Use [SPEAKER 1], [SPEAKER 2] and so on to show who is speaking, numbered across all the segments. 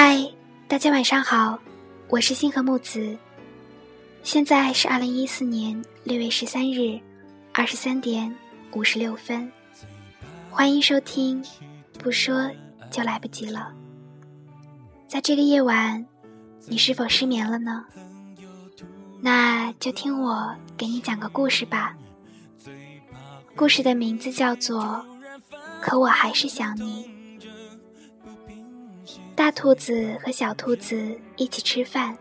[SPEAKER 1] 嗨，大家晚上好，我是星河木子。现在是二零一四年六月十三日二十三点五十六分，欢迎收听。不说就来不及了。在这个夜晚，你是否失眠了呢？那就听我给你讲个故事吧。故事的名字叫做《可我还是想你》。大兔子和小兔子一起吃饭，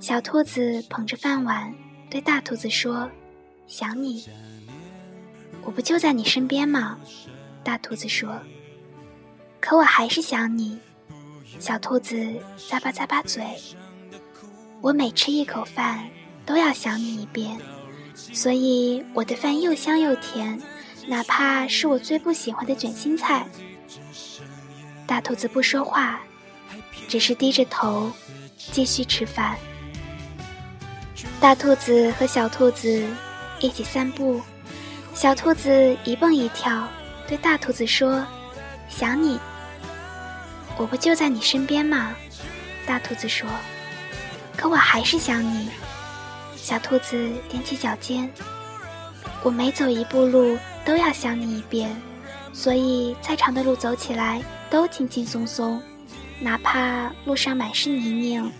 [SPEAKER 1] 小兔子捧着饭碗对大兔子说：“想你，我不就在你身边吗？”大兔子说：“可我还是想你。”小兔子咂巴咂巴嘴。我每吃一口饭，都要想你一遍，所以我的饭又香又甜，哪怕是我最不喜欢的卷心菜。大兔子不说话，只是低着头继续吃饭。大兔子和小兔子一起散步，小兔子一蹦一跳，对大兔子说：“想你，我不就在你身边吗？”大兔子说。可我还是想你，小兔子踮起脚尖。我每走一步路都要想你一遍，所以再长的路走起来都轻轻松松，哪怕路上满是泥泞。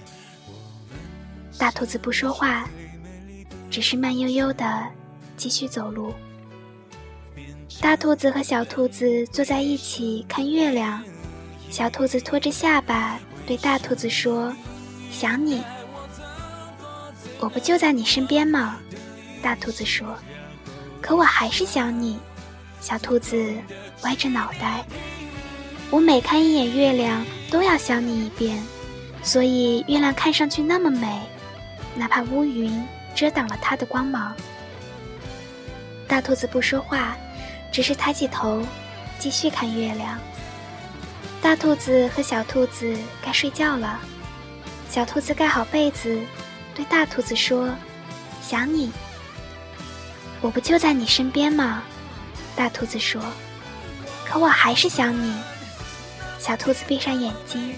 [SPEAKER 1] 大兔子不说话，只是慢悠悠的继续走路。大兔子和小兔子坐在一起看月亮，小兔子托着下巴对大兔子说：“想你。”我不就在你身边吗？大兔子说。可我还是想你。小兔子歪着脑袋。我每看一眼月亮，都要想你一遍，所以月亮看上去那么美，哪怕乌云遮挡了它的光芒。大兔子不说话，只是抬起头，继续看月亮。大兔子和小兔子该睡觉了。小兔子盖好被子。对大兔子说：“想你，我不就在你身边吗？”大兔子说：“可我还是想你。”小兔子闭上眼睛。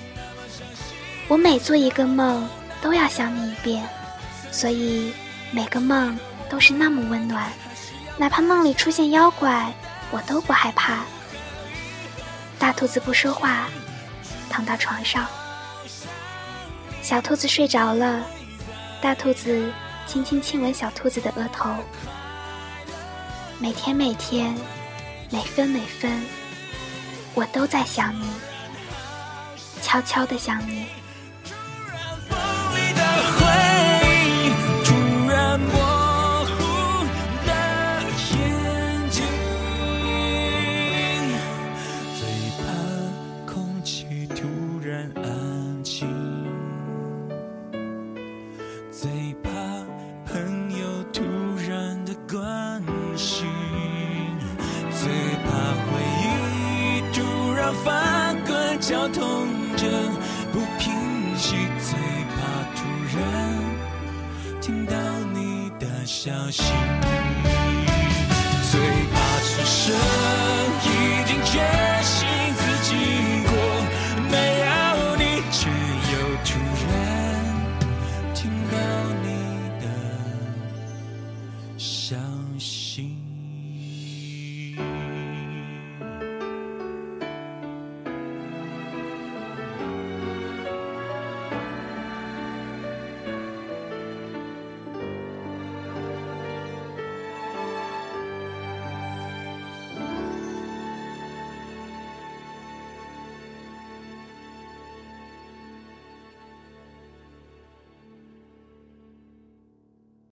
[SPEAKER 1] 我每做一个梦，都要想你一遍，所以每个梦都是那么温暖，哪怕梦里出现妖怪，我都不害怕。大兔子不说话，躺到床上。小兔子睡着了。大兔子轻轻亲吻小兔子的额头，每天每天，每分每分，我都在想你，悄悄的想你。绞痛不平息，最怕突然听到你的消息，